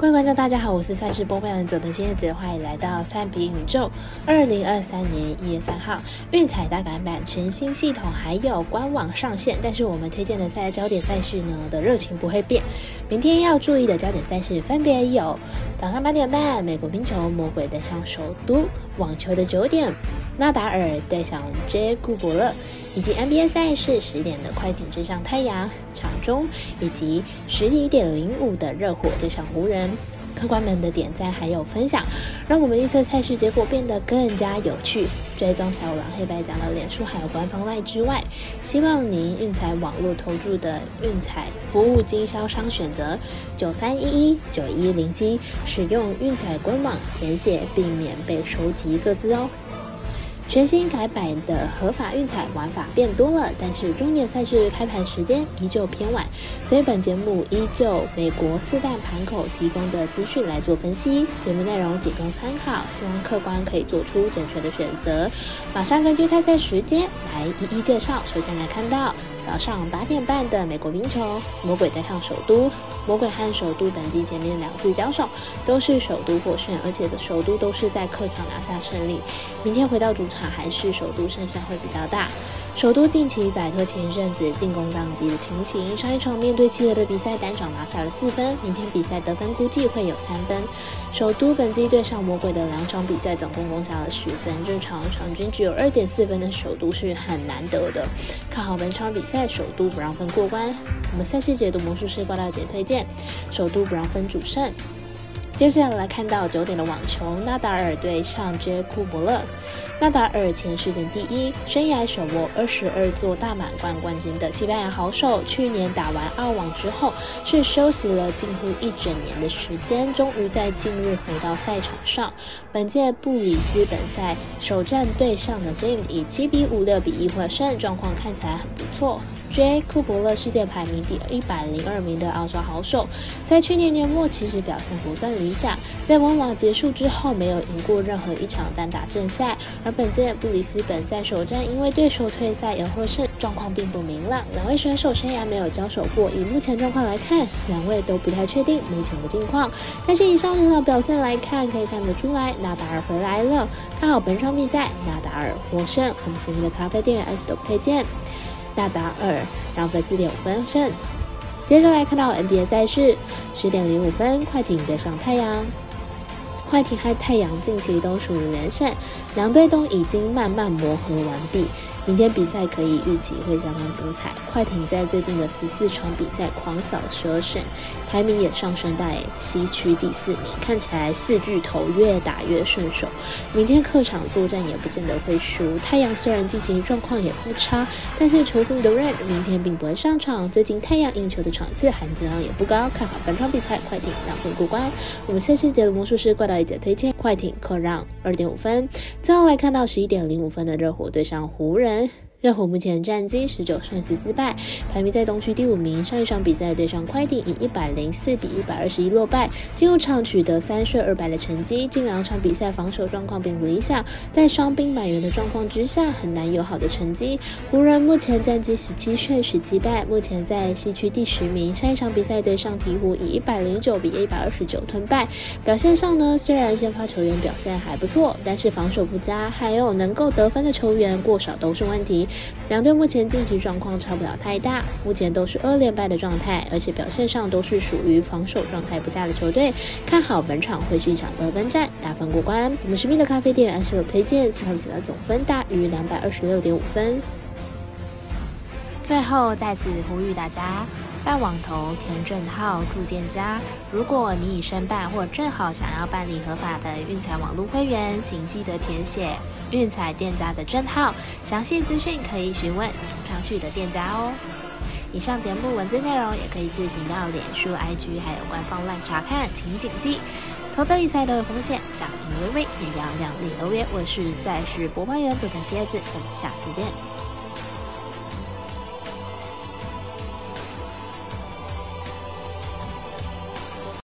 各位观众，大家好，我是赛事播报员佐藤新叶子，欢迎来到三比宇宙。二零二三年一月三号，运彩大改版全新系统还有官网上线，但是我们推荐的赛焦点赛事呢的热情不会变。明天要注意的焦点赛事分别有：早上八点半，美国冰球魔鬼对上首都；网球的九点，纳达尔对上 J 库伯勒；以及 NBA 赛事十点的快艇追上太阳中，以及十一点零五的热火对上湖人。客官们的点赞还有分享，让我们预测赛事结果变得更加有趣。追踪小五郎黑白奖的脸书还有官方赖之外，希望您运彩网络投注的运彩服务经销商选择九三一一九一零七，使用运彩官网填写，避免被收集各自哦。全新改版的合法运彩玩法变多了，但是终点赛事开盘时间依旧偏晚，所以本节目依旧美国四大盘口提供的资讯来做分析，节目内容仅供参考，希望客观可以做出正确的选择。马上根据开赛时间来一一介绍。首先来看到早上八点半的美国冰球，魔鬼对上首都。魔鬼和首都本季前面两次交手都是首都获胜，而且的首都都是在客场拿下胜利。明天回到主场，还是首都胜算会比较大。首都近期摆脱前一阵子进攻宕机的情形，上一场面对企鹅的比赛单场拿下了四分，明天比赛得分估计会有三分。首都本季对上魔鬼的两场比赛总共攻下了十分，正常场均只有二点四分的首都是很难得的。看好本场比赛在首都不让分过关。我们下期解读魔术师报道姐推荐首都不让分主胜。接下来看到九点的网球，纳达尔对上杰库伯勒。纳达尔前世界第一，生涯手握二十二座大满贯冠军的西班牙好手，去年打完澳网之后，是休息了近乎一整年的时间，终于在近日回到赛场上。本届布里斯本赛首战对上的 Zim 以七比五、六比一获胜，状况看起来很不错。J 库伯勒世界排名第一百零二名的澳洲好手，在去年年末其实表现不算理想，在温网结束之后没有赢过任何一场单打正赛，而本届布里斯本赛首战因为对手退赛而获胜，状况并不明朗。两位选手生涯没有交手过，以目前状况来看，两位都不太确定目前的近况。但是以上场的表现来看，可以看得出来纳达尔回来了。看好本场比赛，纳达尔获胜。我们前面的咖啡店员 S 都推荐。大达尔让分四点五分胜。接着来看到 NBA 赛事，十点零五分，快艇对上太阳。快艇和太阳近期都属于连胜，两队都已经慢慢磨合完毕。明天比赛可以预期会相当精彩。快艇在最近的十四场比赛狂扫十二胜，排名也上升到西区第四名。看起来四巨头越打越顺手，明天客场作战也不见得会输。太阳虽然近期状况也不差，但是球星 The Red 明天并不会上场。最近太阳赢球的场次含金量也不高，看好本场比赛快艇让分过关。我们下期节的魔术师怪盗一姐推荐快艇客让二点五分。最后来看到十一点零五分的热火对上湖人。人。热火目前战绩十九胜十四败，排名在东区第五名。上一场比赛对上快艇以一百零四比一百二十一落败，进入场取得三胜二败的成绩。近两场比赛防守状况并不理想，在伤兵满员的状况之下，很难有好的成绩。湖人目前战绩十七胜十七败，目前在西区第十名。上一场比赛对上鹈鹕以一百零九比一百二十九吞败，表现上呢，虽然先发球员表现还不错，但是防守不佳，还有能够得分的球员过少都是问题。两队目前晋级状况差不了太大，目前都是二连败的状态，而且表现上都是属于防守状态不佳的球队。看好本场会是一场得分战，大分过关。我们神秘的咖啡店按手推荐，此场比赛的总分大于两百二十六点五分。最后再次呼吁大家。办网投填证号住店家，如果你已申办或正好想要办理合法的运彩网络会员，请记得填写运彩店家的证号，详细资讯可以询问上去的店家哦。以上节目文字内容也可以自行到脸书、IG 还有官方 LINE 查看，请谨记。投资理财都有风险，想赢微微也要量力而为。我是赛事播报员佐藤蝎子，我们下次见。